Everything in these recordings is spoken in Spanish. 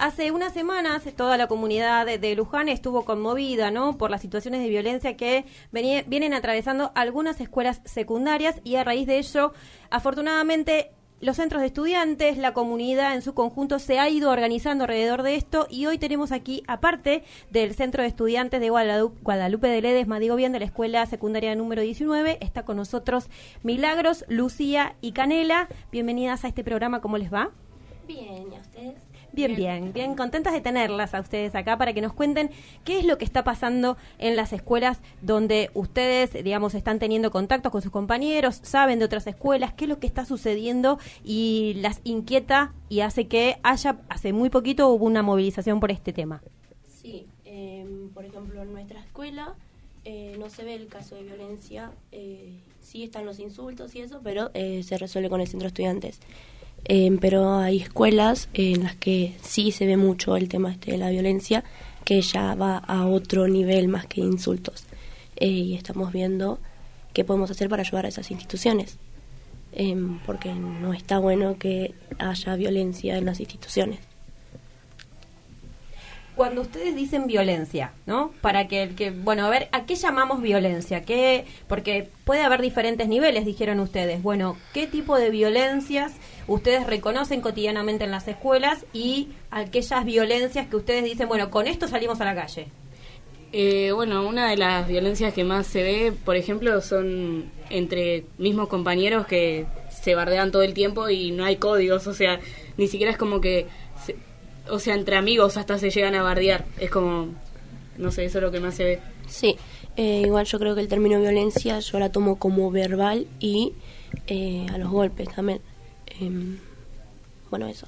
Hace unas semanas toda la comunidad de, Luján estuvo conmovida ¿no? por las situaciones de violencia que vienen atravesando algunas escuelas secundarias y a raíz de ello, afortunadamente, los centros de estudiantes, la comunidad en su conjunto se ha ido organizando alrededor de esto y hoy tenemos aquí, aparte del Centro de Estudiantes de Guadalupe, Guadalupe de Ledesma, digo bien, de la Escuela Secundaria número 19, está con nosotros Milagros, Lucía y Canela. Bienvenidas a este programa, ¿cómo les va? Bien, ¿y a ustedes? Bien, bien, bien, contentas de tenerlas a ustedes acá para que nos cuenten qué es lo que está pasando en las escuelas donde ustedes, digamos, están teniendo contactos con sus compañeros, saben de otras escuelas, qué es lo que está sucediendo y las inquieta y hace que haya, hace muy poquito hubo una movilización por este tema. Sí, em, por ejemplo, en nuestra escuela eh, no se ve el caso de violencia, eh, sí están los insultos y eso, pero eh, se resuelve con el centro de estudiantes. Em, pero hay escuelas en las que sí se ve mucho el tema este de la violencia, que ya va a otro nivel más que insultos. Eh, y estamos viendo qué podemos hacer para ayudar a esas instituciones, em, porque no está bueno que haya violencia en las instituciones cuando ustedes dicen violencia, ¿no? Para que el que, bueno, a ver, ¿a qué llamamos violencia? ¿Qué, porque puede haber diferentes niveles, dijeron ustedes. Bueno, ¿qué tipo de violencias ustedes reconocen cotidianamente en las escuelas y aquellas violencias que ustedes dicen, bueno, con esto salimos a la calle? Eh, bueno, una de las violencias que más se ve, por ejemplo, son entre mismos compañeros que se bardean todo el tiempo y no hay códigos, o sea, ni siquiera es como que o sea, entre amigos hasta se llegan a bardear. Es como, no sé, eso es lo que más se ve. Sí, eh, igual yo creo que el término violencia yo la tomo como verbal y eh, a los golpes también. Em, bueno, eso.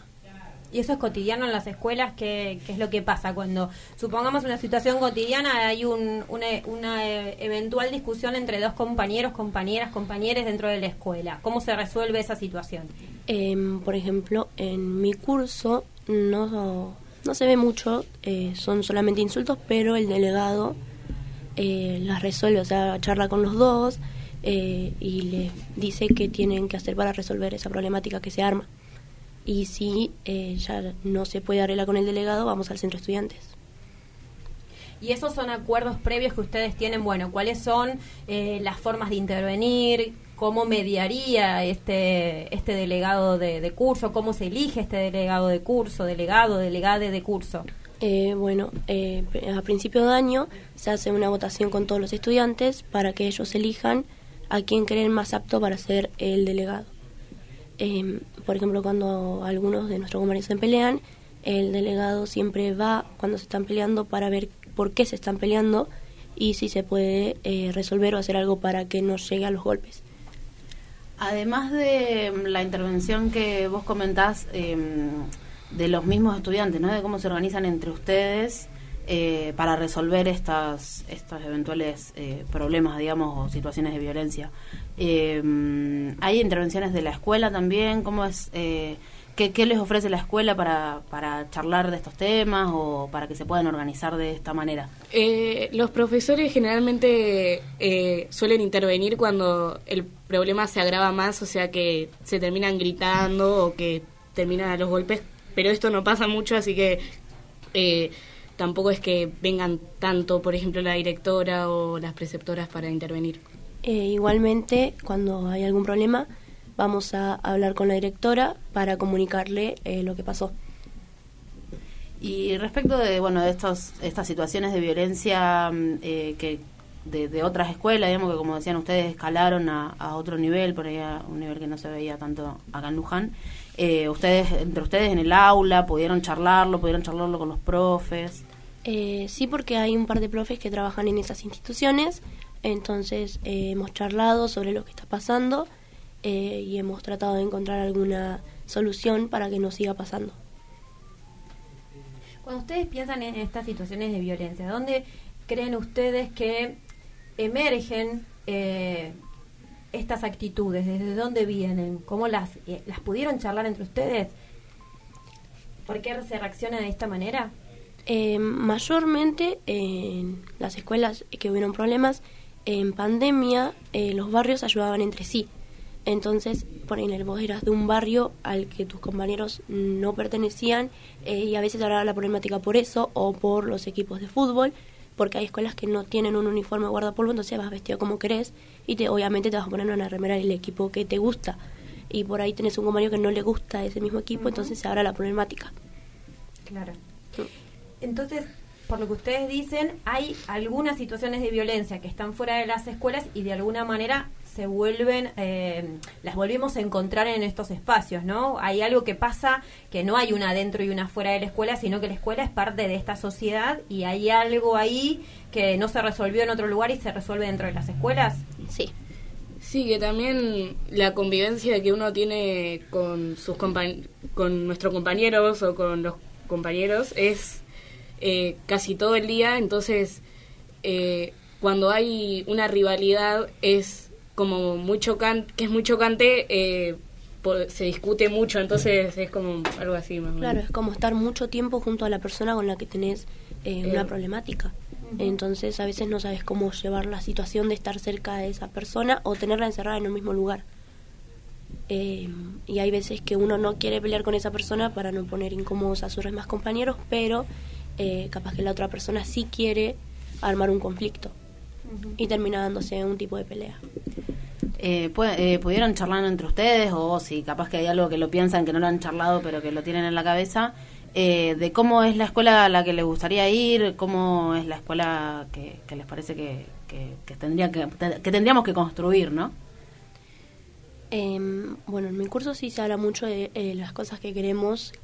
¿Y eso es cotidiano en las escuelas? ¿Qué, es lo que pasa cuando, supongamos una situación cotidiana, hay un, una, una, eh, eventual discusión entre dos compañeros, compañeras, compañeros dentro de la escuela? ¿Cómo se resuelve esa situación? Em, por ejemplo, en mi curso no, no se ve mucho, eh, son solamente insultos, pero el delegado eh, las resuelve, o sea, charla con los dos eh, y les dice qué tienen que hacer para resolver esa problemática que se arma. Y si ya no se puede arreglar con el delegado, vamos al centro de estudiantes. Y esos son acuerdos previos que ustedes tienen, bueno, ¿cuáles son las formas de intervenir? Cómo mediaría este, este delegado de, curso, cómo se elige este delegado de curso, delegado, delegade de curso. Eh, bueno, eh, a principio de año se hace una votación con todos los estudiantes para que ellos elijan a quién creen más apto para ser el delegado. Em, por ejemplo, cuando algunos de nuestros compañeros se pelean, el delegado siempre va cuando se están peleando para ver por qué se están peleando y si se puede eh, resolver o hacer algo para que no llegue a los golpes. Además de mm, la intervención que vos comentás em, de los mismos estudiantes, ¿no? de cómo se organizan entre ustedes eh, para resolver estas, estos eventuales eh, problemas, digamos, o situaciones de violencia. Em, ¿Hay intervenciones de la escuela también? ¿Cómo es eh, ¿Qué, les ofrece la escuela para, para, charlar de estos temas o para que se puedan organizar de esta manera? Eh, los profesores generalmente eh, suelen intervenir cuando el problema se agrava más, o sea que se terminan gritando o que terminan a los golpes, pero esto no pasa mucho, así que eh, tampoco es que vengan tanto, por ejemplo, la directora o las preceptoras para intervenir. igualmente, cuando hay algún problema, vamos a hablar con la directora para comunicarle eh, lo que pasó. Y respecto de bueno de estos estas situaciones de violencia mm, eh, que de, otras escuelas, digamos que como decían ustedes escalaron a, otro nivel, por ahí a un nivel que no se veía tanto acá en Luján. Eh, ustedes entre ustedes en el aula pudieron charlarlo, pudieron charlarlo con los profes. sí, porque hay un par de profes que trabajan en esas instituciones, entonces hemos charlado sobre lo que está pasando eh, y hemos tratado de encontrar alguna solución para que no siga pasando. Cuando ustedes piensan en estas situaciones de violencia, ¿dónde creen ustedes que emergen eh, estas actitudes? ¿Desde dónde vienen? ¿Cómo las, eh, las pudieron charlar entre ustedes? ¿Por qué se reacciona de esta manera? mayormente en las escuelas que hubieron problemas, en pandemia los barrios ayudaban entre sí. Entonces, por ejemplo, vos eras de un barrio al que tus compañeros no pertenecían eh, y a veces habrá la problemática por eso o por los equipos de fútbol, porque hay escuelas que no tienen un uniforme guardapolvo, entonces vas vestido como querés y te, obviamente te vas a poner una remera del equipo que te gusta. Y por ahí tenés un compañero que no le gusta ese mismo equipo, entonces se habrá la problemática. Claro. Entonces, por lo que ustedes dicen, hay algunas situaciones de violencia que están fuera de las escuelas y de alguna manera se vuelven, eh, las volvemos a encontrar en estos espacios, ¿no? Hay algo que pasa que no hay una dentro y una fuera de la escuela, sino que la escuela es parte de esta sociedad y hay algo ahí que no se resolvió en otro lugar y se resuelve dentro de las escuelas. Sí. Sí, que también la convivencia que uno tiene con sus con nuestros compañeros o con los compañeros es eh, casi todo el día, entonces eh, cuando hay una rivalidad es como muy chocante, que es muy chocante, eh, se discute mucho, entonces es como algo así más Claro, es como estar mucho tiempo junto a la persona con la que tenés eh, una problemática. Entonces a veces no sabes cómo llevar la situación de estar cerca de esa persona o tenerla encerrada en el mismo lugar. Eh, y hay veces que uno no quiere pelear con esa persona para no poner incómodos a sus demás compañeros, pero capaz que la otra persona sí quiere armar un conflicto y termina dándose un tipo de pelea. Eh, eh, ¿Pudieron charlar entre ustedes o si capaz que hay algo que lo piensan que no lo han charlado pero que lo tienen en la cabeza? Eh, de cómo es la escuela a la que les gustaría ir, cómo es la escuela que, les parece que, tendría que, que tendríamos que construir, ¿no? Em, bueno, en mi curso sí se habla mucho de las cosas que queremos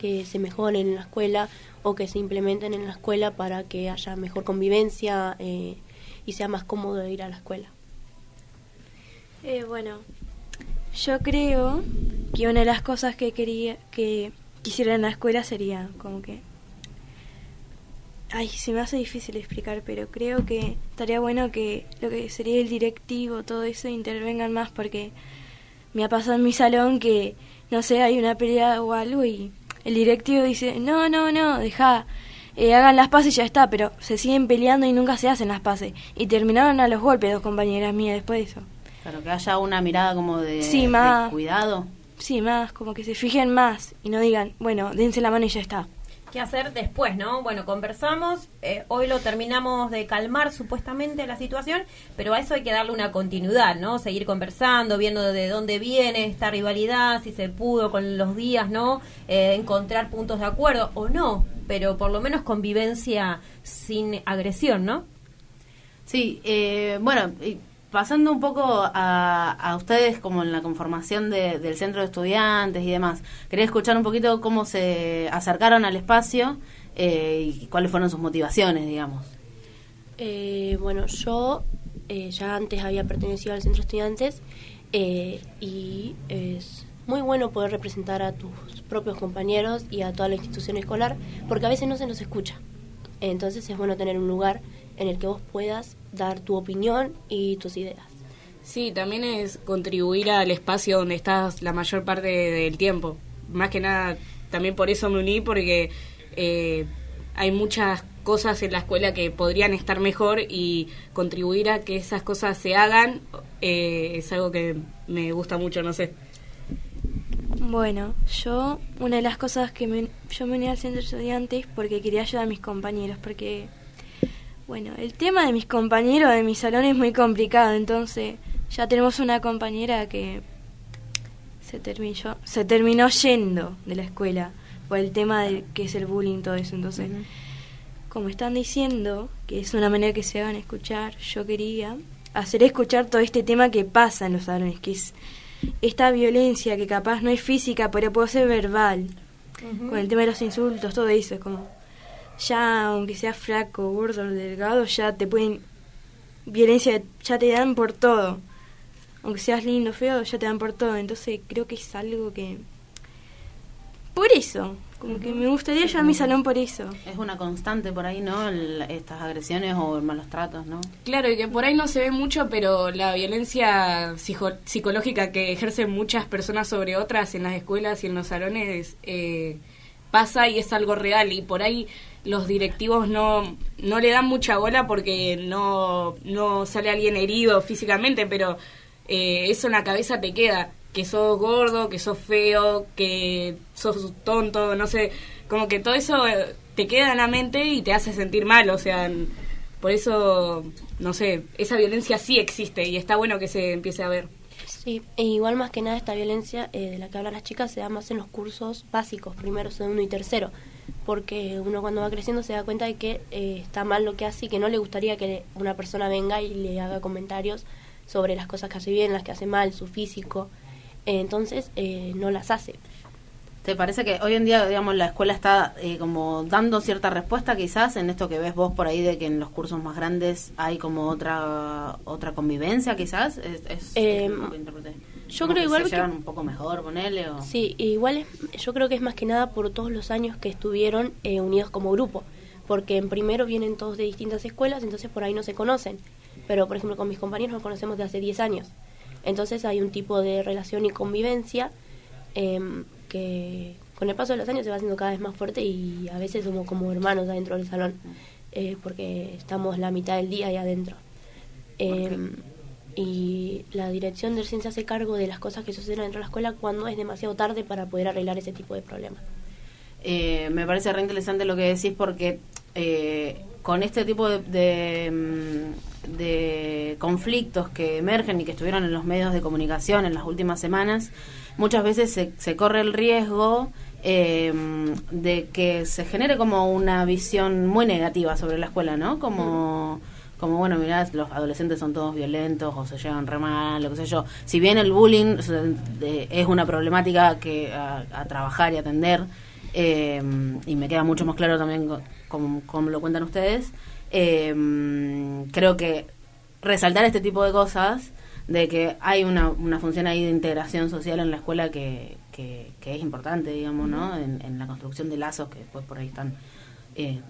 que se mejoren en la escuela o que se implementen en la escuela para que haya mejor convivencia y sea más cómodo ir a la escuela. Eh, bueno, yo creo que una de las cosas que quería que quisiera en la escuela sería como que ay se me hace difícil explicar pero creo que estaría bueno que lo que sería el directivo todo eso intervengan más porque me ha pasado en mi salón que no sé hay una pelea o algo y el directivo dice no no no deja eh, hagan las pases y ya está pero se siguen peleando y nunca se hacen las pases y terminaron a los golpes dos compañeras mías después de eso Claro, que haya una mirada como de, cuidado. Sí, más, como que se fijen más y no digan, bueno, dense la mano y ya está. ¿Qué hacer después, no? Bueno, conversamos, eh, hoy lo terminamos de calmar supuestamente la situación, pero a eso hay que darle una continuidad, ¿no? Seguir conversando, viendo de dónde viene esta rivalidad, si se pudo con los días, ¿no? Eh, encontrar puntos de acuerdo o no, pero por lo menos convivencia sin agresión, ¿no? Sí, eh, bueno, pasando un poco a, ustedes como en la conformación del centro de estudiantes y demás, quería escuchar un poquito cómo se acercaron al espacio eh, y cuáles fueron sus motivaciones, digamos. Eh, bueno, yo eh, ya antes había pertenecido al centro de estudiantes y es muy bueno poder representar a tus propios compañeros y a toda la institución escolar porque a veces no se nos escucha. Entonces es bueno tener un lugar en el que vos puedas dar tu opinión y tus ideas. Sí, también es contribuir al espacio donde estás la mayor parte del tiempo. Más que nada, también por eso me uní, porque eh, hay muchas cosas en la escuela que podrían estar mejor y contribuir a que esas cosas se hagan eh, es algo que me gusta mucho, no sé. Bueno, yo, una de las cosas que me, yo me uní al centro de estudiantes porque quería ayudar a mis compañeros, porque bueno, el tema de mis compañeros de mi salón es muy complicado, entonces ya tenemos una compañera que se terminó, se terminó yendo de la escuela por el tema de que es el bullying todo eso. Entonces, como están diciendo que es una manera que se hagan escuchar, yo quería hacer escuchar todo este tema que pasa en los salones, que es esta violencia que capaz no es física, pero puede ser verbal, con el tema de los insultos, todo eso, es como ya aunque sea flaco, gordo, delgado, ya te pueden violencia ya te dan por todo. Aunque seas lindo, feo, ya te dan por todo. Entonces creo que es algo que por eso, como que me gustaría llevar mi salón por eso. Es una constante por ahí, ¿no? estas agresiones o malos tratos, ¿no? Claro, y que por ahí no se ve mucho, pero la violencia psicológica que ejercen muchas personas sobre otras en las escuelas y en los salones eh, pasa y es algo real. Y por ahí los directivos no, no le dan mucha bola porque no, no sale alguien herido físicamente, pero eh, eso en la cabeza te queda, que sos gordo, que sos feo, que sos tonto, no sé, como que todo eso eh, te queda en la mente y te hace sentir mal, o sea, por eso, no sé, esa violencia sí existe y está bueno que se empiece a ver. Sí, e igual más que nada esta violencia eh, de la que hablan las chicas se da más en los cursos básicos, primero, segundo y tercero, porque uno cuando va creciendo se da cuenta de que eh, está mal lo que hace y que no le gustaría que una persona venga y le haga comentarios sobre las cosas que hace bien, las que hace mal, su físico, eh, entonces no las hace. ¿Te parece que hoy en día, digamos, la escuela está eh, como dando cierta respuesta quizás en esto que ves vos por ahí de que en los cursos más grandes hay como otra otra convivencia quizás? Es, em, yo creo igual se llevan un poco mejor, ponele o... Sí, igual yo creo que es más que nada por todos los años que estuvieron eh, unidos como grupo, porque en primero vienen todos de distintas escuelas, entonces por ahí no se conocen, pero por ejemplo con mis compañeros nos conocemos de hace 10 años, entonces hay un tipo de relación y convivencia eh, que con el paso de los años se va haciendo cada vez más fuerte y a veces somos como hermanos adentro del salón, eh, porque estamos la mitad del día ahí adentro. Em, y la dirección del CIN se hace cargo de las cosas que suceden dentro de la escuela cuando es demasiado tarde para poder arreglar ese tipo de problemas. Eh, me parece re interesante lo que decís porque eh, con este tipo de, mm, de, conflictos que emergen y que estuvieron en los medios de comunicación en las últimas semanas, muchas veces se, se corre el riesgo eh, de que se genere como una visión muy negativa sobre la escuela, ¿no? Como, como bueno, mirá, los adolescentes son todos violentos o se llevan re mal, lo que sé yo. Si bien el bullying es una problemática que a, trabajar y atender, eh, y me queda mucho más claro también como, lo cuentan ustedes, eh, creo que resaltar este tipo de cosas de que hay una, una función ahí de integración social en la escuela que, que, es importante, digamos, ¿no? En, la construcción de lazos que después por ahí están, eh,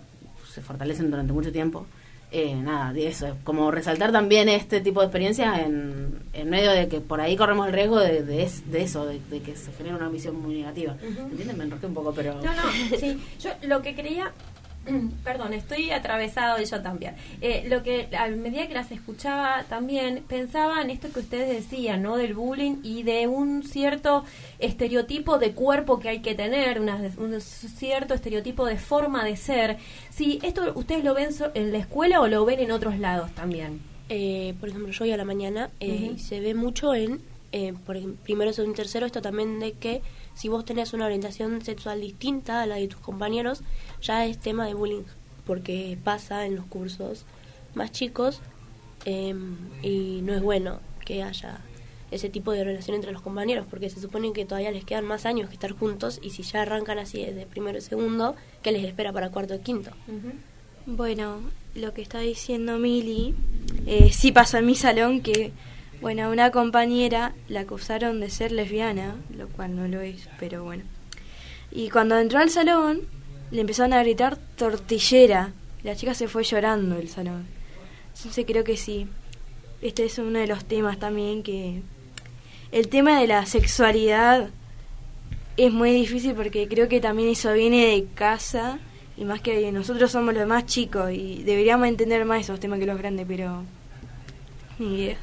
se fortalecen durante mucho tiempo. Eh, nada, de eso, es como resaltar también este tipo de experiencias en, en medio de que por ahí corremos el riesgo de, de, eso, de, que se genere una visión muy negativa. ¿Entienden? Me enrosqué un poco, pero... No, no, sí, yo lo que creía Perdón, estoy atravesado de yo también. Eh, lo que a medida que las escuchaba también pensaba en esto que ustedes decían, ¿no? Del bullying y de un cierto estereotipo de cuerpo que hay que tener, un cierto estereotipo de forma de ser. Si esto ustedes lo ven en la escuela o lo ven en otros lados también. Eh, por ejemplo, yo hoy a la mañana eh, se ve mucho en, por primero, segundo y tercero, esto también de que si vos tenés una orientación sexual distinta a la de tus compañeros, ya es tema de bullying, porque pasa en los cursos más chicos em, y no es bueno que haya ese tipo de relación entre los compañeros, porque se supone que todavía les quedan más años que estar juntos y si ya arrancan así desde primero y segundo, ¿qué les espera para cuarto y quinto? Bueno, lo que está diciendo Mili, eh, sí pasó en mi salón que, bueno, una compañera la acusaron de ser lesbiana, lo cual no lo es, pero bueno. Y cuando entró al salón, le empezaron a gritar tortillera. La chica se fue llorando del salón. Entonces creo que sí. Este es uno de los temas también que... El tema de la sexualidad es muy difícil porque creo que también eso viene de casa y más que nosotros somos los más chicos y deberíamos entender más esos temas que los grandes, pero ni idea.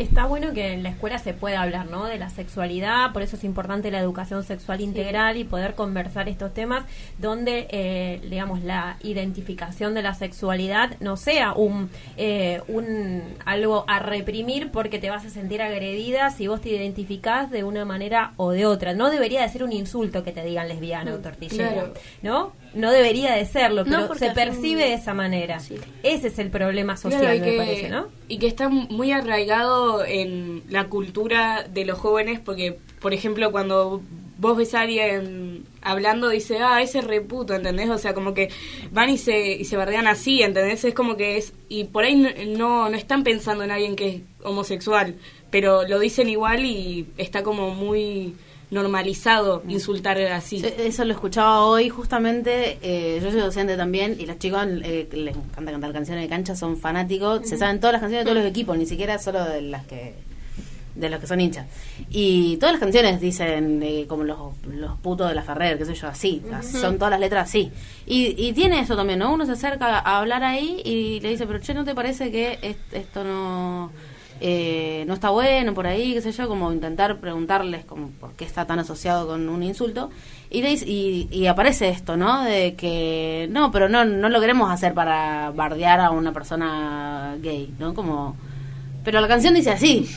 Está bueno que en la escuela se pueda hablar, ¿no? De la sexualidad, por eso es importante la educación sexual integral y poder conversar estos temas donde, eh, digamos, la identificación de la sexualidad no sea un, eh, un algo a reprimir porque te vas a sentir agredida si vos te identificás de una manera o de otra. No debería de ser un insulto que te digan lesbiana o mm, tortillera, ¿no? No debería de serlo, pero se percibe de esa manera. Ese es el problema social, me parece, ¿no? Y que está muy arraigado en la cultura de los jóvenes, porque, por ejemplo, cuando vos ves a alguien hablando, dice, ah, ese reputo, ¿entendés? O sea, como que van y se, y se bardean así, ¿entendés? Es como que es... Y por ahí no, no están pensando en alguien que es homosexual, pero lo dicen igual y está como muy normalizado mm. insultar así. Eso lo escuchaba hoy justamente, eh, yo soy docente también y los chicos eh, les encanta cantar canciones de cancha, son fanáticos, se saben todas las canciones de todos los equipos, ni siquiera solo de las que de los que son hinchas. Y todas las canciones dicen eh, como los, los putos de la Ferrer, qué sé yo, así, son todas las letras así. Y, y tiene eso también, ¿no? Uno se acerca a hablar ahí y le dice, pero che, ¿no te parece que esto no eh, no está bueno por ahí, qué sé yo, como intentar preguntarles como por qué está tan asociado con un insulto. Y, le y, y aparece esto, ¿no? De que no, pero no, no lo queremos hacer para bardear a una persona gay, ¿no? Como, pero la canción dice así.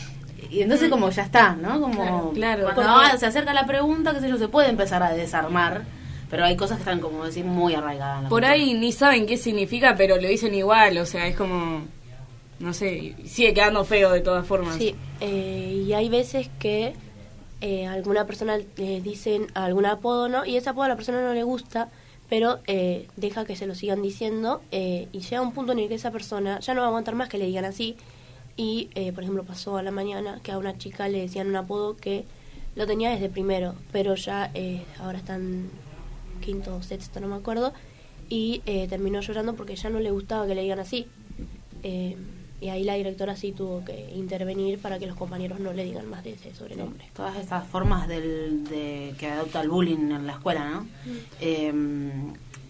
Y entonces como ya está, ¿no? Como Claro, cuando porque- se acerca la pregunta, qué sé yo, se puede empezar a desarmar, pero hay cosas que están como decir muy arraigadas. en la Por cultura. ahí ni saben qué significa, pero lo dicen igual, o sea, es como, no sé, sigue quedando feo de todas formas. Sí, eh, y hay veces que eh, alguna persona le dicen algún apodo, ¿no? Y ese apodo a la persona no le gusta, pero eh, deja que se lo sigan diciendo eh, y llega un punto en el que esa persona ya no va a aguantar más que le digan así. Y, eh, por ejemplo, pasó a la mañana que a una chica le decían un apodo que lo tenía desde primero, pero ya ahora está en quinto o sexto, no me acuerdo, y terminó llorando porque ya no le gustaba que le digan así. Eh, y ahí la directora sí tuvo que intervenir para que los compañeros no le digan más de ese sobrenombre. todas estas formas del, de que adopta el bullying en la escuela, ¿no? Eh,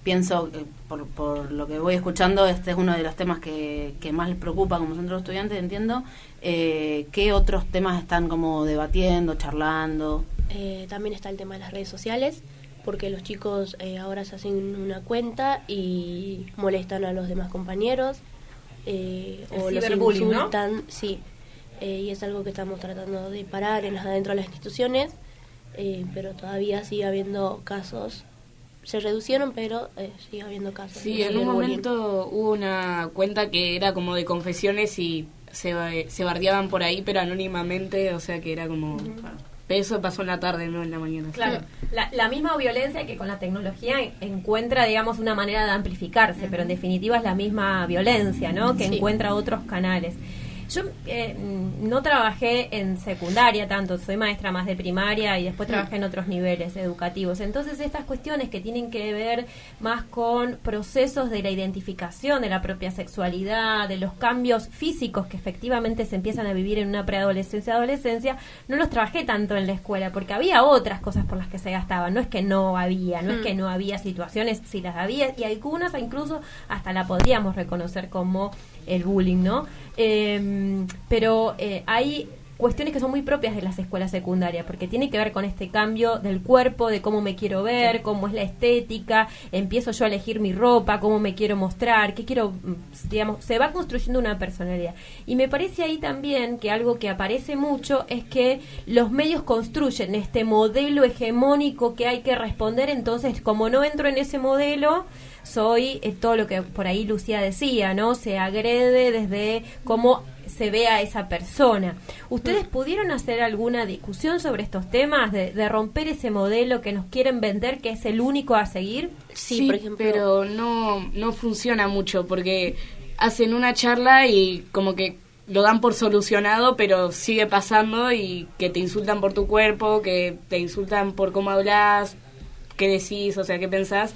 pienso, que por, por lo que voy escuchando, este es uno de los temas que, que más les preocupa como centro de estudiantes, entiendo. Eh, ¿Qué otros temas están como debatiendo, charlando? Eh, también está el tema de las redes sociales, porque los chicos eh, ahora se hacen una cuenta y molestan a los demás compañeros eh, o los ciberbullying, ¿no? insultan, sí. Eh, y es algo que estamos tratando de parar en las, dentro de las instituciones, eh, pero todavía sigue habiendo casos. Se reducieron, pero eh, sigue habiendo casos. Sí, en un momento hubo una cuenta que era como de confesiones y se, se bardeaban por ahí, pero anónimamente, o sea que era como... Pero eso pasó en la tarde, no en la mañana. Claro, la, la misma violencia que con la tecnología en- encuentra, digamos, una manera de amplificarse, pero en definitiva es la misma violencia, ¿no? Que Sí. encuentra otros canales. Yo eh, mm, no trabajé en secundaria tanto, soy maestra más de primaria y después trabajé en otros niveles educativos. Entonces estas cuestiones que tienen que ver más con procesos de la identificación de la propia sexualidad, de los cambios físicos que efectivamente se empiezan a vivir en una preadolescencia, adolescencia, no los trabajé tanto en la escuela porque había otras cosas por las que se gastaban. No es que no había, no es que no había situaciones, sí las había y algunas incluso hasta la podríamos reconocer como el bullying, ¿no? Eh, pero eh, hay cuestiones que son muy propias de las escuelas secundarias, porque tiene que ver con este cambio del cuerpo, de cómo me quiero ver, cómo es la estética, empiezo yo a elegir mi ropa, cómo me quiero mostrar, qué quiero, mm, digamos, se va construyendo una personalidad. Y me parece ahí también que algo que aparece mucho es que los medios construyen este modelo hegemónico que hay que responder, entonces como no entro en ese modelo, soy eh, todo lo que por ahí Lucía decía, ¿no? Se agrede desde cómo se ve a esa persona. ¿Ustedes pudieron hacer alguna discusión sobre estos temas, de, de romper ese modelo que nos quieren vender, que es el único a seguir? Sí, por ejemplo. pero no, no funciona mucho porque hacen una charla y como que lo dan por solucionado, pero sigue pasando y que te insultan por tu cuerpo, que te insultan por cómo hablas, qué decís, o sea, qué pensás.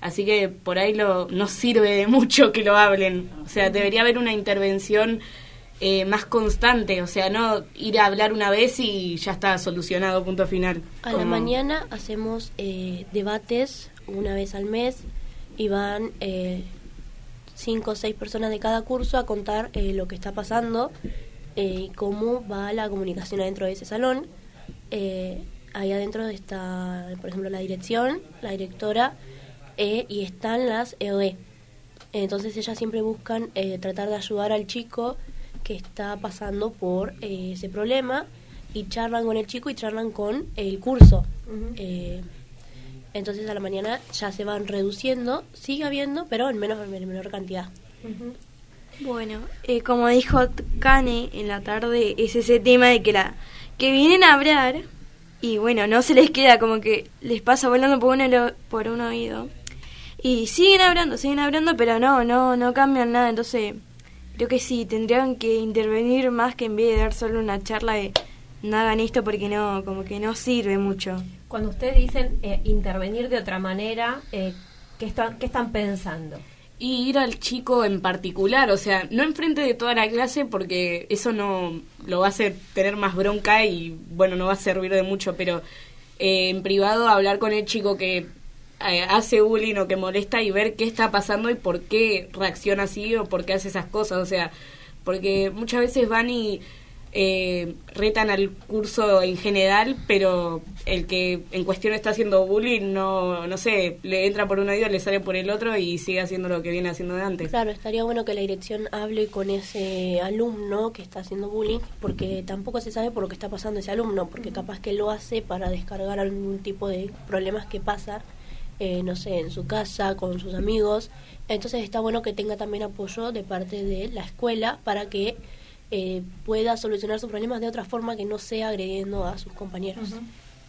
Así que por ahí lo, no sirve de mucho que lo hablen. O sea, debería haber una intervención eh, más constante. O sea, no ir a hablar una vez y ya está solucionado, punto final. A la mañana hacemos eh, debates una vez al mes y van eh, cinco o seis personas de cada curso a contar eh, lo que está pasando eh, y cómo va la comunicación adentro de ese salón. Eh, ahí adentro está, por ejemplo, la dirección, la directora eh, y están las EOE. Entonces ellas siempre buscan eh, tratar de ayudar al chico que está pasando por eh, ese problema y charlan con el chico y charlan con el curso. Eh, entonces a la mañana ya se van reduciendo, sigue habiendo, pero en menos en menor cantidad. Bueno, eh, como dijo Kane en la tarde, es ese tema de que la que vienen a hablar y bueno, no se les queda como que les pasa volando por un, elo- por un oído. Y siguen hablando, siguen hablando, pero no, no, no cambian nada. Entonces, creo que sí, tendrían que intervenir más que en vez de dar solo una charla de no hagan esto porque no, como que no sirve mucho. Cuando ustedes dicen eh, intervenir de otra manera, eh, ¿qué, están, ¿qué están pensando? y ir al chico en particular, o sea, no enfrente de toda la clase porque eso no lo va a hacer tener más bronca y bueno, no va a servir de mucho, pero eh, en privado hablar con el chico que hace bullying o que molesta y ver qué está pasando y por qué reacciona así o por qué hace esas cosas, o sea, porque muchas veces van y eh, retan al curso en general, pero el que en cuestión está haciendo bullying, no, no sé, le entra por un oído, le sale por el otro y sigue haciendo lo que viene haciendo de antes. Claro, estaría bueno que la dirección hable con ese alumno que está haciendo bullying, porque tampoco se sabe por lo que está pasando ese alumno, porque capaz que lo hace para descargar algún tipo de problemas que pasa, eh, no sé, en su casa, con sus amigos. Entonces está bueno que tenga también apoyo de parte de la escuela para que eh, pueda solucionar sus problemas de otra forma que no sea agrediendo a sus compañeros.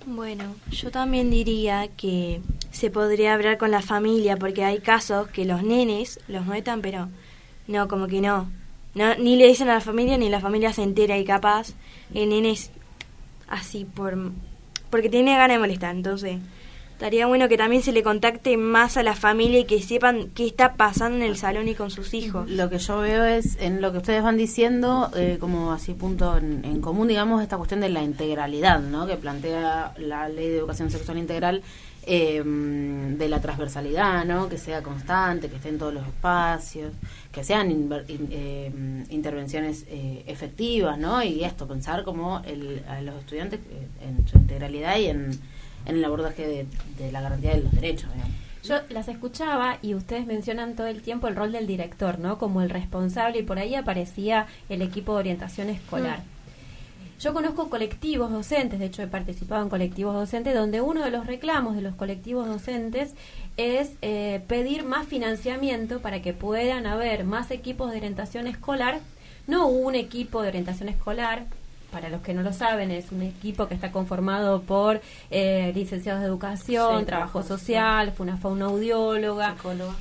Bueno, yo también diría que se podría hablar con la familia porque hay casos que los nenes los metan, pero no, como que no. no ni le dicen a la familia ni la familia se entera y capaz el nene así por porque tiene ganas de molestar, entonces estaría bueno que también se le contacte más a la familia y que sepan qué está pasando en el salón y con sus hijos. Lo que yo veo es, en lo que ustedes van diciendo, eh, como así punto en, común, digamos, esta cuestión de la integralidad, ¿no? Que plantea la ley de educación sexual integral, eh, de la transversalidad, ¿no? Que sea constante, que esté en todos los espacios, que sean eh, intervenciones efectivas, ¿no? Y esto, pensar como el, a los estudiantes en su integralidad y en en el abordaje de, la garantía de los derechos. Yo las escuchaba y ustedes mencionan todo el tiempo el rol del director, ¿no? Como el responsable y por ahí aparecía el equipo de orientación escolar. Mm. Yo conozco colectivos docentes, de hecho he participado en colectivos docentes, donde uno de los reclamos de los colectivos docentes es eh, pedir más financiamiento para que puedan haber más equipos de orientación escolar, no un equipo de orientación escolar para los que no lo saben, es un equipo que está conformado por eh, licenciados de educación, trabajo social, fue una fauna audióloga,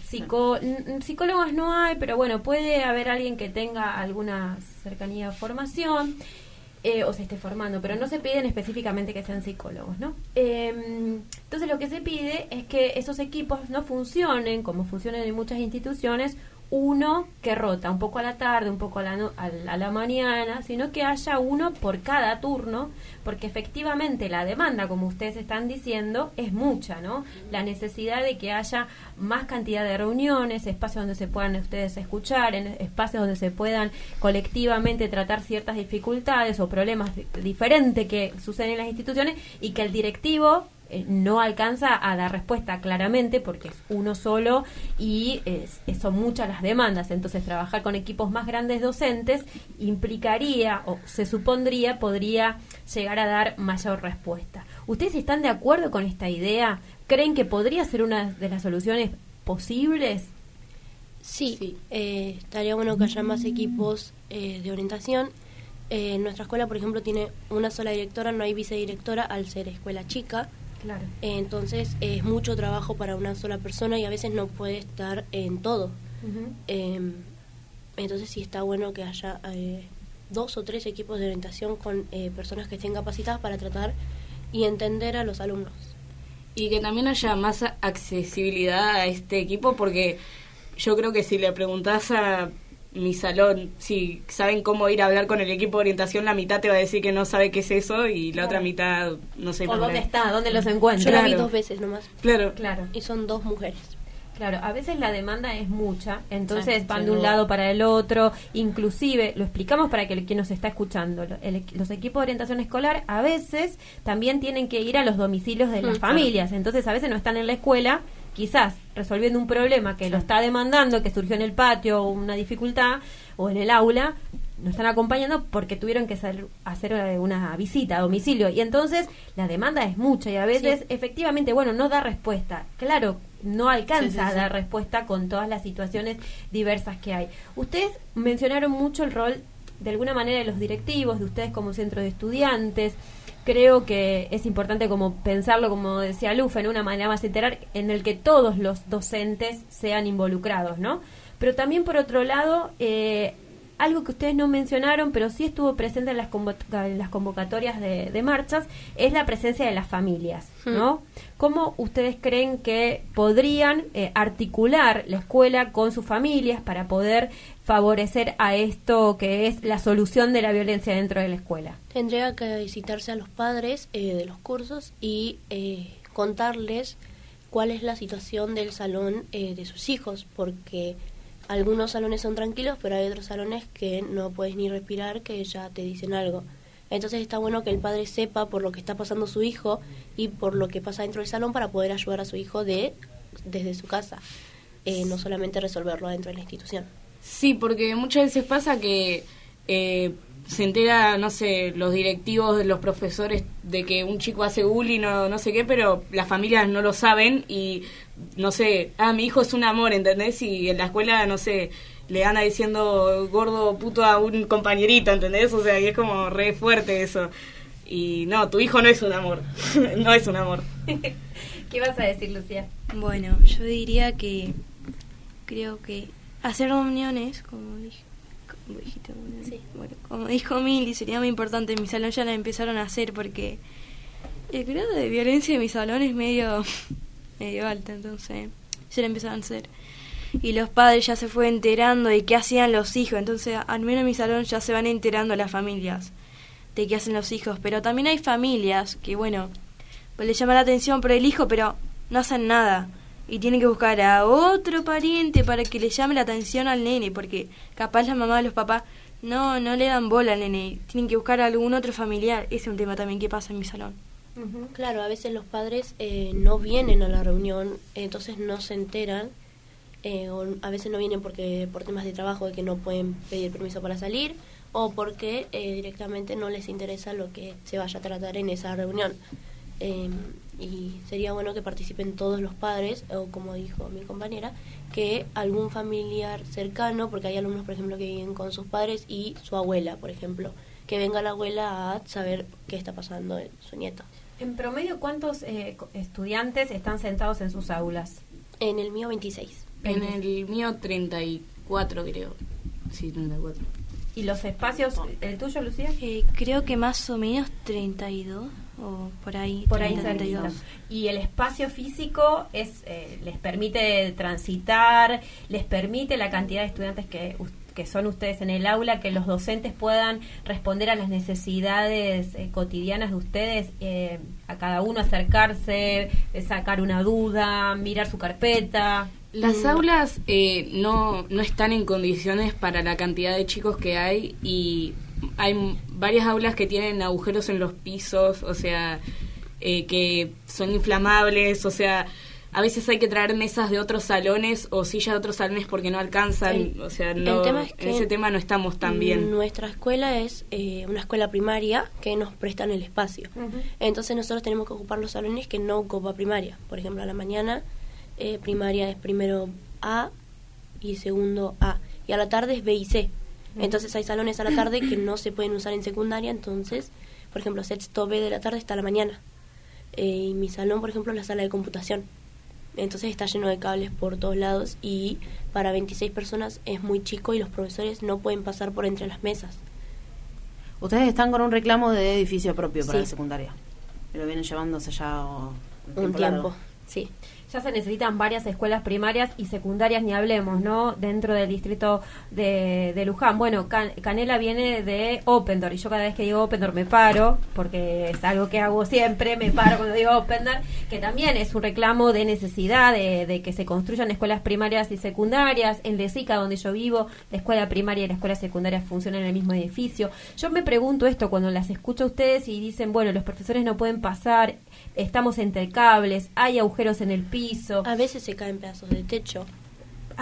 psicólogas no hay, pero bueno, puede haber alguien que tenga alguna cercanía de formación. Eh, o se esté formando, pero no se piden específicamente que sean psicólogos, ¿no? Em, entonces lo que se pide es que esos equipos no funcionen como funcionan en muchas instituciones uno que rota, un poco a la tarde, un poco a la, a la mañana, sino que haya uno por cada turno, porque efectivamente la demanda, como ustedes están diciendo, es mucha, ¿no? La necesidad de que haya más cantidad de reuniones, espacios donde se puedan ustedes escuchar, en espacios donde se puedan colectivamente tratar ciertas dificultades o problemas diferentes que suceden en las instituciones y que el directivo eh, no alcanza a dar respuesta claramente porque es uno solo y son muchas las demandas. Entonces, trabajar con equipos más grandes docentes implicaría o se supondría podría llegar a dar mayor respuesta. ¿Ustedes están de acuerdo con esta idea? ¿Creen que podría ser una de las soluciones posibles? Sí, Eh, estaría bueno que haya más equipos eh, de orientación. Eh, nuestra escuela, por ejemplo, tiene una sola directora, no hay vicedirectora al ser escuela chica. Claro. entonces es mucho trabajo para una sola persona y a veces no puede estar en todo. Em, entonces sí está bueno que haya eh, dos o tres equipos de orientación con eh, personas que estén capacitadas para tratar y entender a los alumnos. Y que también haya más accesibilidad a este equipo porque yo creo que si le preguntas a mi salón, si saben cómo ir a hablar con el equipo de orientación, la mitad te va a decir que no sabe qué es eso y la otra mitad no sé. ¿O dónde está? ¿Dónde los encuentra? Yo la vi dos veces nomás. Claro. Claro. Y son dos mujeres. Claro, a veces la demanda es mucha, entonces van de un lado para el otro, inclusive, lo explicamos para que quien nos está escuchando, los equipos de orientación escolar a veces también tienen que ir a los domicilios de las mm, familias, entonces a veces no están en la escuela quizás resolviendo un problema que lo está demandando, que surgió en el patio, o una dificultad, o en el aula, nos están acompañando porque tuvieron que hacer eh, una visita a domicilio. Y entonces la demanda es mucha y a veces efectivamente, bueno, no da respuesta. Claro, no alcanza a dar respuesta con todas las situaciones diversas que hay. Ustedes mencionaron mucho el rol de alguna manera de los directivos, de ustedes como centro de estudiantes, creo que es importante como pensarlo, como decía Lufa, en una manera más integral, en el que todos los docentes sean involucrados, ¿no? Pero también, por otro lado, eh, algo que ustedes no mencionaron, pero sí estuvo presente en las, las convocatorias de, marchas, es la presencia de las familias, hmm. ¿no? ¿Cómo ustedes creen que podrían eh, articular la escuela con sus familias para poder favorecer a esto que es la solución de la violencia dentro de la escuela? Tendría que visitarse a los padres eh, de los cursos y eh, contarles cuál es la situación del salón de sus hijos, porque algunos salones son tranquilos, pero hay otros salones que no puedes ni respirar, que ya te dicen algo. Entonces está bueno que el padre sepa por lo que está pasando su hijo y por lo que pasa dentro del salón para poder ayudar a su hijo de desde su casa, eh, no solamente resolverlo dentro de la institución. Sí, porque muchas veces pasa que eh, se entera, no sé, los directivos, los profesores de que un chico hace bullying o no sé qué, pero las familias no lo saben y, no sé, ah, mi hijo es un amor, ¿entendés? Y en la escuela, no sé, le anda diciendo gordo puto a un compañerito, ¿entendés? O sea, y es como re fuerte eso. Y no, tu hijo no es un amor, no es un amor. ¿Qué vas a decir, Lucía? Bueno, yo diría que creo que hacer reuniones, como dije, como dijiste, bueno, Sí. bueno, como dijo Mili, sería muy importante. En mi salón ya la empezaron a hacer porque el grado de violencia de mi salón es medio, medio alto, entonces ya la empezaron a hacer. Y los padres ya se fue enterando de qué hacían los hijos, entonces al menos en mi salón ya se van enterando las familias de qué hacen los hijos. Pero también hay familias que, bueno, pues le llama la atención por el hijo, pero no hacen nada. Y tienen que buscar a otro pariente para que le llame la atención al nene, porque capaz la mamá o los papás no, no le dan bola al nene. Tienen que buscar a algún otro familiar. Ese es un tema también que pasa en mi salón. Claro, a veces los padres eh, no vienen a la reunión, entonces no se enteran, eh, o a veces no vienen porque por temas de trabajo de que no pueden pedir permiso para salir, o porque eh, directamente no les interesa lo que se vaya a tratar en esa reunión. Y sería bueno que participen todos los padres, o como dijo mi compañera, que algún familiar cercano, porque hay alumnos, por ejemplo, que viven con sus padres y su abuela, por ejemplo, que venga la abuela a saber qué está pasando en su nieto. En promedio, ¿cuántos eh, estudiantes están sentados en sus aulas? En el mío 26. En el mío 34 creo. Sí, 34. ¿Y los espacios, el tuyo, Lucía? Eh, creo que más o menos 32 o por ahí. Por ahí 30, cerquita. 32. Y el espacio físico es eh, les permite transitar, les permite la cantidad de estudiantes que, que son ustedes en el aula, que los docentes puedan responder a las necesidades eh, cotidianas de ustedes, eh, a cada uno acercarse, eh, sacar una duda, mirar su carpeta. Las aulas eh, no, no están en condiciones para la cantidad de chicos que hay y hay varias aulas que tienen agujeros en los pisos, o sea, eh, que son inflamables, o sea, a veces hay que traer mesas de otros salones o sillas de otros salones porque no alcanzan, El- o sea, el no, tema es en ese tema no estamos tan bien. Nuestra escuela es eh, una escuela primaria que nos prestan el espacio. Entonces nosotros tenemos que ocupar los salones que no ocupa primaria. Por ejemplo, a la mañana eh, primaria es primero A y segundo A. Y a la tarde es B y C. Entonces hay salones a la tarde que no se pueden usar en secundaria. Entonces, por ejemplo, sexto B de la tarde está a la mañana. Eh, y mi salón, por ejemplo, es la sala de computación. Entonces está lleno de cables por todos lados y para 26 personas es muy chico y los profesores no pueden pasar por entre las mesas. Ustedes están con un reclamo de edificio propio para Sí. la secundaria. Pero vienen llevándose ya Un largo. tiempo, sí. Ya se necesitan varias escuelas primarias y secundarias, ni hablemos, ¿no? Dentro del distrito de, de Luján. Bueno, Can- Canela viene de Opendor y yo cada vez que digo Opendor me paro, porque es algo que hago siempre, me paro cuando digo Opendor, que también es un reclamo de necesidad de, de que se construyan escuelas primarias y secundarias. En Lesica, donde yo vivo, la escuela primaria y la escuela secundaria funcionan en el mismo edificio. Yo me pregunto esto cuando las escucho a ustedes y dicen, bueno, los profesores no pueden pasar, estamos entre cables, hay agujeros en el piso. A veces se caen pedazos de techo.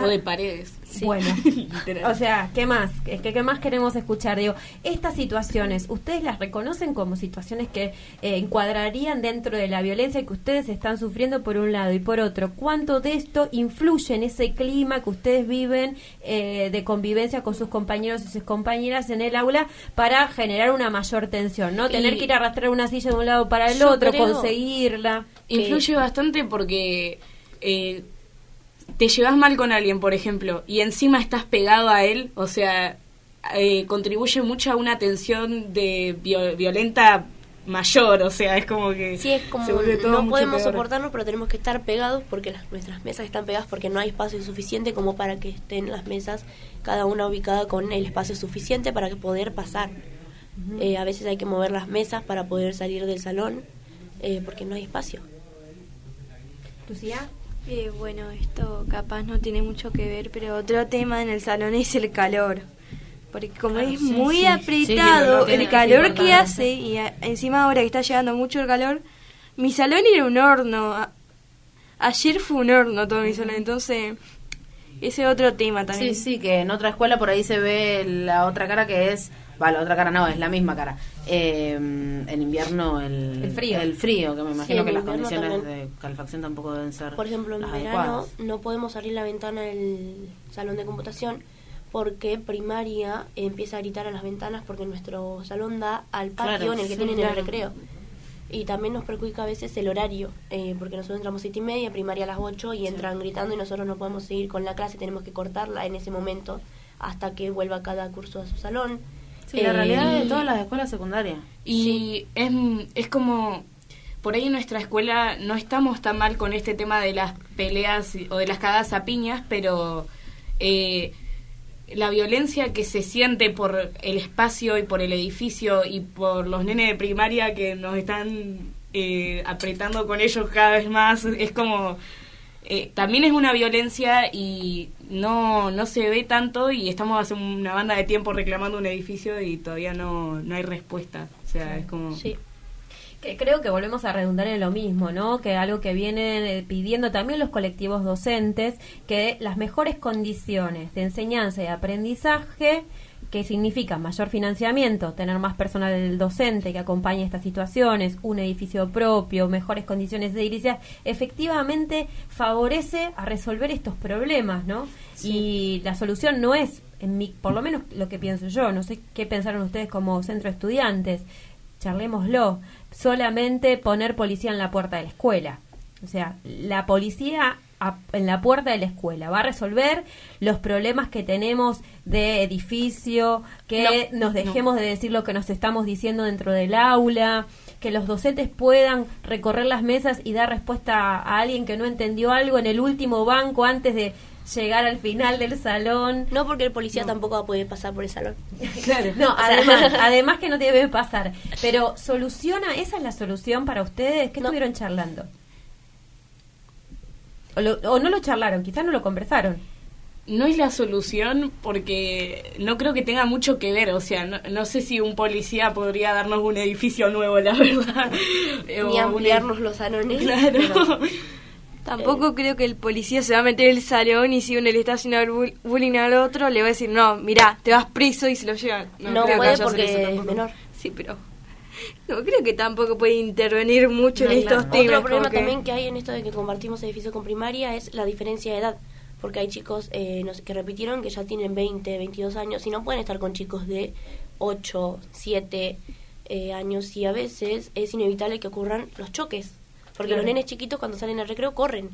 O de paredes. Sí. Bueno, o sea, ¿qué más? ¿Qué, qué más queremos escuchar? Digo, estas situaciones, ¿ustedes las reconocen como situaciones que eh, encuadrarían dentro de la violencia que ustedes están sufriendo por un lado y por otro? ¿Cuánto de esto influye en ese clima que ustedes viven eh, de convivencia con sus compañeros y sus compañeras en el aula para generar una mayor tensión? ¿No? Tener Y- que ir a arrastrar una silla de un lado para el otro, conseguirla. Influye bastante porque eh, te llevas mal con alguien, por ejemplo, y encima estás pegado a él, o sea, eh, contribuye mucho a una tensión de vio- violenta mayor, o sea, es como que Sí, es como se vuelve todo no podemos peor. soportarnos, pero tenemos que estar pegados porque las, nuestras mesas están pegadas porque no hay espacio suficiente como para que estén las mesas cada una ubicada con el espacio suficiente para que poder pasar. Eh, a veces hay que mover las mesas para poder salir del salón eh, porque no hay espacio. Lucía. Eh, bueno, esto capaz no tiene mucho que ver, pero otro tema en el salón es el calor. Porque como es sí, muy sí. apretado Sí, el calor que hace, y a- encima ahora que está llegando mucho el calor, mi salón era un horno. A- ayer fue un horno todo mi salón, entonces ese otro tema también. Sí, sí, que en otra escuela por ahí se ve la otra cara que es, va, la otra cara no, es la misma cara. Eh, en invierno el, El frío. el frío, que me imagino que las condiciones también. de calefacción tampoco deben ser Por ejemplo, en las verano adecuadas. no podemos abrir la ventana del salón de computación porque primaria empieza a gritar a las ventanas porque nuestro salón da al patio Claro, en el que sí, tienen claro. el recreo. Y también nos perjudica a veces el horario, eh, porque nosotros entramos siete y media, primaria a las 8 y entran gritando y nosotros no podemos seguir con la clase, tenemos que cortarla en ese momento hasta que vuelva cada curso a su salón. Sí, la Eh, realidad de y- todas las escuelas secundarias. Y es, es como, por ahí en nuestra escuela no estamos tan mal con este tema de las peleas y- o de las cagadas a piñas, pero eh, la violencia que se siente por el espacio y por el edificio y por los nenes de primaria que nos están eh, apretando con ellos cada vez más, es como... eh, también es una violencia y no, no se ve tanto y estamos hace una banda de tiempo reclamando un edificio y todavía no, no hay respuesta. O sea, es como... Sí. Que creo que volvemos a redundar en lo mismo, ¿no? Que algo que vienen pidiendo también los colectivos docentes, que las mejores condiciones de enseñanza y aprendizaje, que significa mayor financiamiento, tener más personal docente que acompañe estas situaciones, un edificio propio, mejores condiciones de edilicia, efectivamente favorece a resolver estos problemas, ¿no? Y la solución no es, en mi, por lo menos lo que pienso yo, no sé qué pensaron ustedes como centro de estudiantes, charlémoslo, solamente poner policía en la puerta de la escuela. O sea, la policía a- en la puerta de la escuela va a resolver los problemas que tenemos de edificio, que nos dejemos de decir lo que nos estamos diciendo dentro del aula, que los docentes puedan recorrer las mesas y dar respuesta a, a alguien que no entendió algo en el último banco antes de llegar al final del salón. No porque el policía tampoco va a poder pasar por el salón. Claro. No, además, además que no debe pasar. Pero soluciona, esa es la solución para ustedes. ¿Qué No. estuvieron charlando? O, lo- o no lo charlaron, quizás no lo conversaron. No es la solución porque no creo que tenga mucho que ver. O sea, no, no sé si un policía podría darnos un edificio nuevo, la verdad. Ni ampliarnos los salones. Claro. pero- Tampoco creo que el policía se va a meter en el salón y si uno le está haciendo bull- bullying al otro, le va a decir, no, mirá, te vas preso y se lo llevan. No creo que puede hacer porque es menor. Sí, pero no creo que tampoco puede intervenir mucho en No, estos no. temas. Otro problema que- también que hay en esto de que compartimos edificio con primaria es la diferencia de edad. Porque hay chicos eh, no sé, que repitieron que ya tienen 20, 22 años y no pueden estar con chicos de 8, 7 eh, años y a veces es inevitable que ocurran los choques. Porque Claro. los nenes chiquitos cuando salen al recreo corren.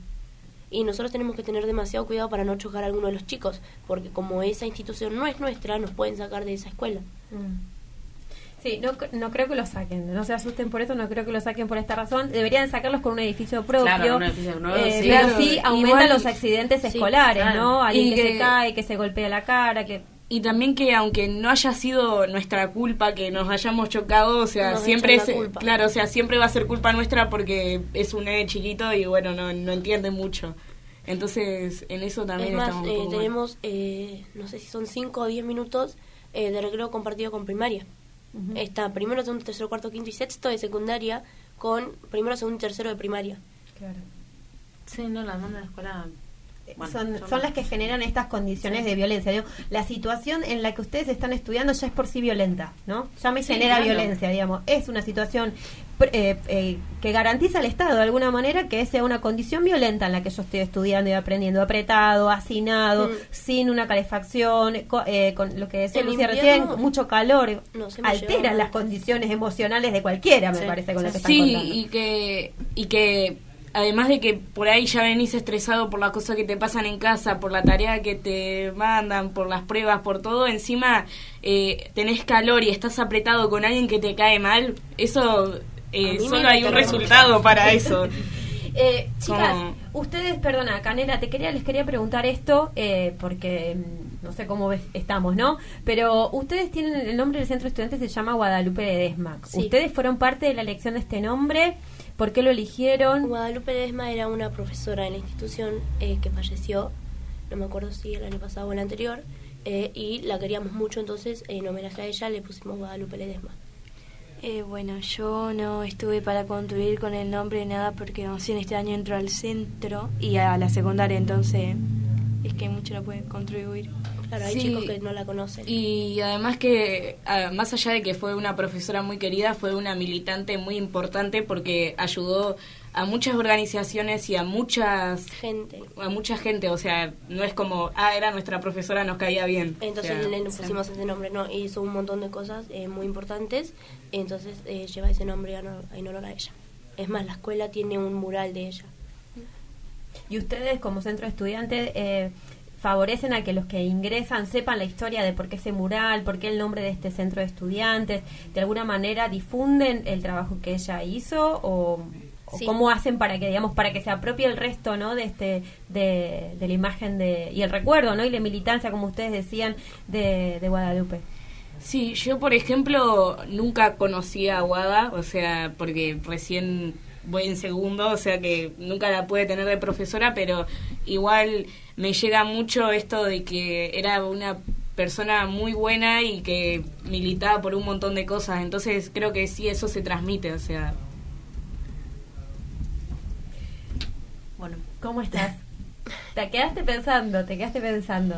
Y nosotros tenemos que tener demasiado cuidado para no chocar a alguno de los chicos. Porque como esa institución no es nuestra, nos pueden sacar de esa escuela. Sí, no, no creo que lo saquen. No se asusten por eso, no creo que lo saquen por esta razón. Deberían sacarlos con un edificio propio. Claro, un edificio nuevo, Eh, sí. pero Claro, sí aumentan igual- los accidentes sí, escolares, claro. ¿no? Alguien Y que, se cae, que se golpea la cara, que... Y también que aunque no haya sido nuestra culpa que nos hayamos chocado, o sea, Nos siempre es, culpa. claro, o sea, siempre va a ser culpa nuestra porque es un nene chiquito y bueno, no, no entiende mucho. Entonces, en eso también es más, estamos eh, tenemos, eh, no sé si son 5 o 10 minutos eh, de recreo compartido con primaria. Está primero, segundo, tercero, cuarto, quinto y sexto de secundaria con primero, segundo y tercero de primaria. Claro. Sí, no, la manda de la escuela. Bueno, son, son las que generan estas condiciones de violencia. Digo, la situación en la que ustedes están estudiando ya es por sí violenta, ¿no? Ya me Sí, genera claro. violencia, digamos. Es una situación eh, eh, que garantiza al Estado de alguna manera que sea una condición violenta en la que yo estoy estudiando y aprendiendo, apretado, hacinado, Mm. sin una calefacción, co- eh, con lo que decía El Lucía recién, mucho calor, altera las condiciones emocionales de cualquiera, me Sí, parece, con lo sí, que están Sí, contando. y que, y que además de que por ahí ya venís estresado por las cosas que te pasan en casa, por la tarea que te mandan, por las pruebas, por todo, encima eh, tenés calor y estás apretado con alguien que te cae mal, eso eh, solo hay un resultado para eso. Eh, chicas, Como- ustedes, perdona, Canela, te quería, les quería preguntar esto, eh, porque mm, no sé cómo ves- estamos, ¿no? Pero ustedes tienen el nombre del centro de estudiantes, se llama Guadalupe de Desmac. Sí. Ustedes fueron parte de la elección de este nombre, ¿Por qué lo eligieron? Guadalupe Ledesma era una profesora en la institución eh, que falleció, no me acuerdo si el año pasado o el anterior, eh, y la queríamos mucho, entonces en homenaje a ella le pusimos Guadalupe Ledesma. Eh, bueno, yo no estuve para contribuir con el nombre de nada porque en este año entro al centro y a la secundaria, entonces es que mucho no pueden contribuir. Claro, hay Sí. chicos que no la conocen. Y además que, ah, más allá de que fue una profesora muy querida, fue una militante muy importante porque ayudó a muchas organizaciones y a muchas Gente. a mucha gente, o sea, no es como, ah, era nuestra profesora, nos caía bien. Entonces O sea, le pusimos ese nombre, ¿no? Hizo un montón de cosas eh, muy importantes, entonces eh, lleva ese nombre en honor- en honor a ella. Es más, la escuela tiene un mural de ella. Y ustedes como centro de estudiantes eh, favorecen a que los que ingresan sepan la historia de por qué ese mural, por qué el nombre de este centro de estudiantes, de alguna manera difunden el trabajo que ella hizo o, o Sí. cómo hacen para que digamos para que se apropie el resto, ¿no? De este de, de la imagen de y el recuerdo, ¿no? Y la militancia, como ustedes decían, de, de Guadalupe. Sí, yo por ejemplo nunca conocí a Guada, o sea, porque recién voy en segundo, o sea que nunca la pude tener de profesora, pero igual me llega mucho esto de que era una persona muy buena y que militaba por un montón de cosas, entonces creo que sí eso se transmite, o sea, Bueno, ¿cómo estás? Te quedaste pensando, te quedaste pensando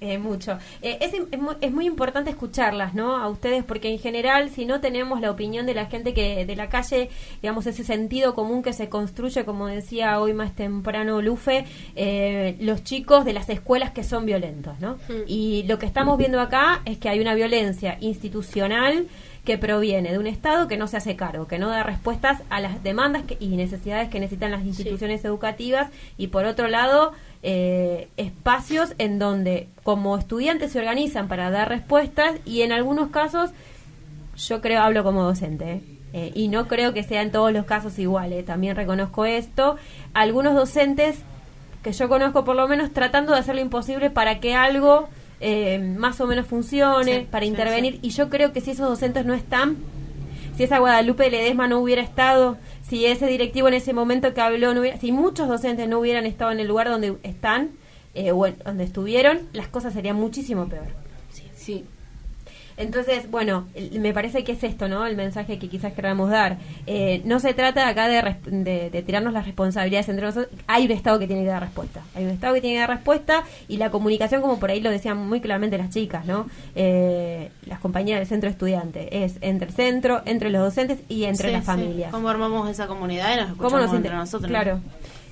eh, mucho. Eh, es, es, mu- es muy importante escucharlas, ¿no? A ustedes, porque en general, si no tenemos la opinión de la gente que de la calle, digamos, ese sentido común que se construye, como decía hoy más temprano Lufe, eh, los chicos de las escuelas que son violentos, ¿no? Mm. Y lo que estamos viendo acá es que hay una violencia institucional que proviene de un Estado que no se hace cargo, que no da respuestas a las demandas que- y necesidades que necesitan las instituciones educativas y por otro lado eh, espacios en donde como estudiantes se organizan para dar respuestas y en algunos casos yo creo, hablo como docente, ¿eh? Eh, y no creo que sea en todos los casos igual, ¿eh? también reconozco esto. Algunos docentes que yo conozco por lo menos tratando de hacer lo imposible para que algo eh, más o menos funcione, Sí, para sí, intervenir. sí. Y yo creo que si esos docentes no están, si esa Guadalupe Ledesma no hubiera estado, si ese directivo en ese momento que habló, no hubiera, si muchos docentes no hubieran estado en el lugar donde están, eh, donde estuvieron, las cosas serían muchísimo peor. sí. Entonces, bueno, me parece que es esto, ¿no? El mensaje que quizás queramos dar. Eh, no se trata acá de, de- de tirarnos las responsabilidades entre nosotros. Hay un Estado que tiene que dar respuesta. Hay un Estado que tiene que dar respuesta y la comunicación, como por ahí lo decían muy claramente las chicas, ¿no? Eh, las compañeras del centro estudiante. Es entre el centro, entre los docentes y entre Sí, las sí. familias. ¿Cómo armamos esa comunidad y nos ¿Cómo nos entre nosotros? Claro.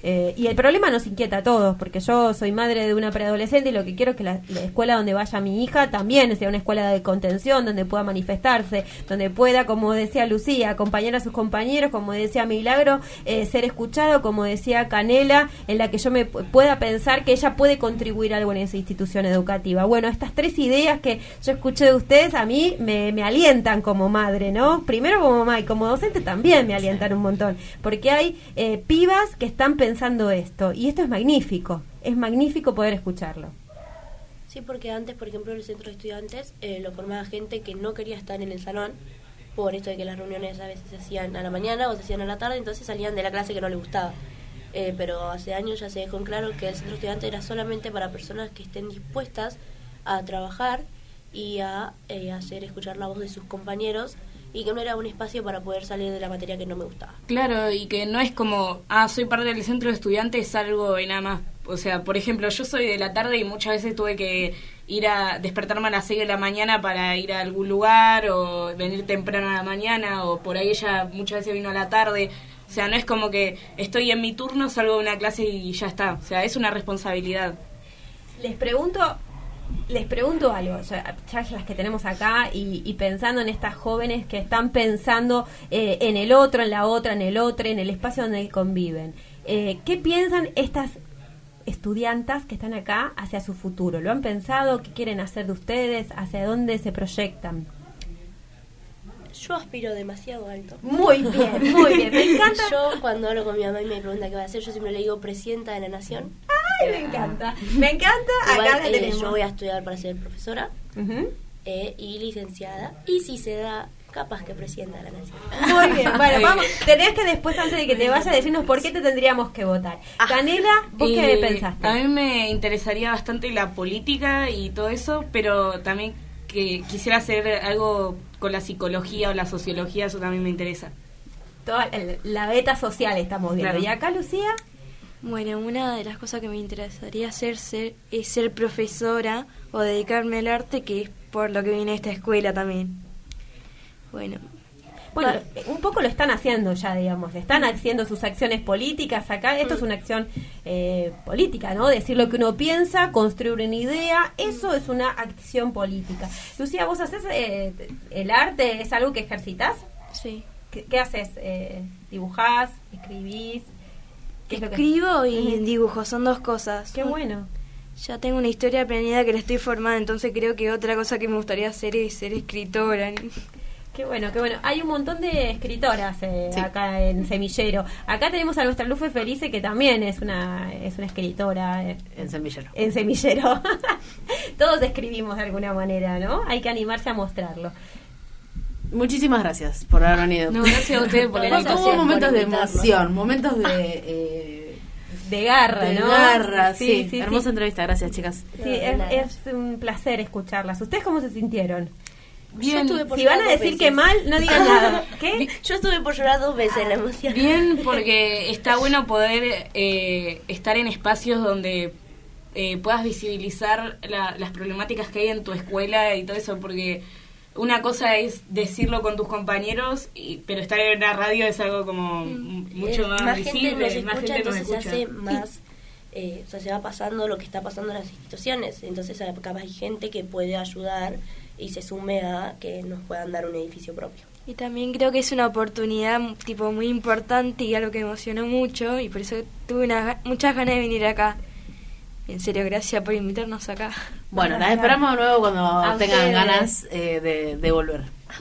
Eh, y el problema nos inquieta a todos, porque yo soy madre de una preadolescente y lo que quiero es que la, la escuela donde vaya mi hija también sea una escuela de contención, donde pueda manifestarse, donde pueda, como decía Lucía, acompañar a sus compañeros, como decía Milagro, eh, ser escuchado, como decía Canela, en la que yo me pu- pueda pensar que ella puede contribuir algo en esa institución educativa. Bueno, estas tres ideas que yo escuché de ustedes a mí me, me alientan como madre, ¿no? Primero como mamá y como docente también me alientan un montón, porque hay eh, pibas que están pensando esto y esto es magnífico, es magnífico poder escucharlo. Sí, porque antes, por ejemplo, el centro de estudiantes eh, lo formaba gente que no quería estar en el salón por esto de que las reuniones a veces se hacían a la mañana o se hacían a la tarde, entonces salían de la clase que no les gustaba. Eh, pero hace años ya se dejó en claro que el centro de estudiantes era solamente para personas que estén dispuestas a trabajar y a eh, hacer escuchar la voz de sus compañeros y que no era un espacio para poder salir de la materia que no me gustaba. Claro, y que no es como, ah, soy parte del centro de estudiantes, algo y nada más. O sea, por ejemplo, yo soy de la tarde y muchas veces tuve que ir a despertarme a las 6 de la mañana para ir a algún lugar o venir temprano a la mañana o por ahí ella muchas veces vino a la tarde. O sea, no es como que estoy en mi turno, salgo de una clase y ya está. O sea, es una responsabilidad. Les pregunto, les pregunto algo, ya las que tenemos acá y, y pensando en estas jóvenes que están pensando eh, en el otro, en la otra, en el otro, en el espacio donde conviven. Eh, ¿Qué piensan estas estudiantas que están acá hacia su futuro? ¿Lo han pensado? ¿Qué quieren hacer de ustedes? ¿Hacia dónde se proyectan? Yo aspiro demasiado alto. Muy bien, muy bien, me encanta. Yo cuando hablo con mi mamá y me pregunta qué va a hacer, yo siempre le digo presidenta de la nación. Ay, me encanta, me encanta. Igual, acá la eh, tenemos. yo voy a estudiar para ser profesora eh, y licenciada. Y si se da capaz que presidenta de la nación. Muy bien, bueno, vamos. Tenés que después, antes de que te vayas, decirnos por qué te tendríamos que votar. Canela, ¿vos qué pensaste? A mí me interesaría bastante la política y todo eso, pero también que quisiera hacer algo con la psicología o la sociología, eso también me interesa. Toda la beta social estamos viendo. Claro. Y acá, Lucía, Bueno, una de las cosas que me interesaría hacer ser, es ser profesora o dedicarme al arte, que es por lo que vine a esta escuela también. Bueno, bueno, un poco lo están haciendo ya, digamos. Están haciendo sus acciones políticas acá. Esto es una acción eh, política, ¿no? Decir lo que uno piensa, construir una idea. Eso es una acción política. Lucía, ¿vos haces eh, el arte? ¿Es algo que ejercitas? sí. ¿Qué, qué haces? Eh, ¿Dibujás? ¿Escribís? ¿Qué es lo que- Escribo y dibujo, son dos cosas. Qué bueno. Ya tengo una historia planeada que la estoy formando, entonces creo que otra cosa que me gustaría hacer es ser escritora. Qué bueno, qué bueno. Hay un montón de escritoras eh, Sí. acá en Semillero. Acá tenemos a nuestra Lufe Felice, que también es una, es una escritora eh, En Semillero. en Semillero. Todos escribimos de alguna manera, ¿no? Hay que animarse a mostrarlo. Muchísimas gracias por haber venido. No, gracias a ustedes por la invitación. Hubo momentos de emoción, momentos de, eh, De garra, de ¿no? garra, sí. sí, Hermosa sí. entrevista, gracias chicas. Sí, es, un placer escucharlas. ¿Ustedes cómo se sintieron? Bien, estuve por Si van a decir veces. que mal, no digan nada. ¿Qué? Yo estuve por llorar dos veces en la emoción. Bien, porque está bueno poder eh, estar en espacios donde eh, puedas visibilizar la- las problemáticas que hay en tu escuela y todo eso, porque una cosa es decirlo con tus compañeros, y, pero estar en una radio es algo como m- mucho más, gente visible, nos más escucha, gente nos entonces se hace más, eh, o sea, se va pasando lo que está pasando en las instituciones, entonces capaz hay gente que puede ayudar y se sume a que nos puedan dar un edificio propio. Y también creo que es una oportunidad tipo muy importante y algo que me emocionó mucho y por eso tuve una, muchas ganas de venir acá. En serio, gracias por invitarnos acá. Bueno, las esperamos de nuevo cuando A tengan ustedes. ganas eh, de, de volver.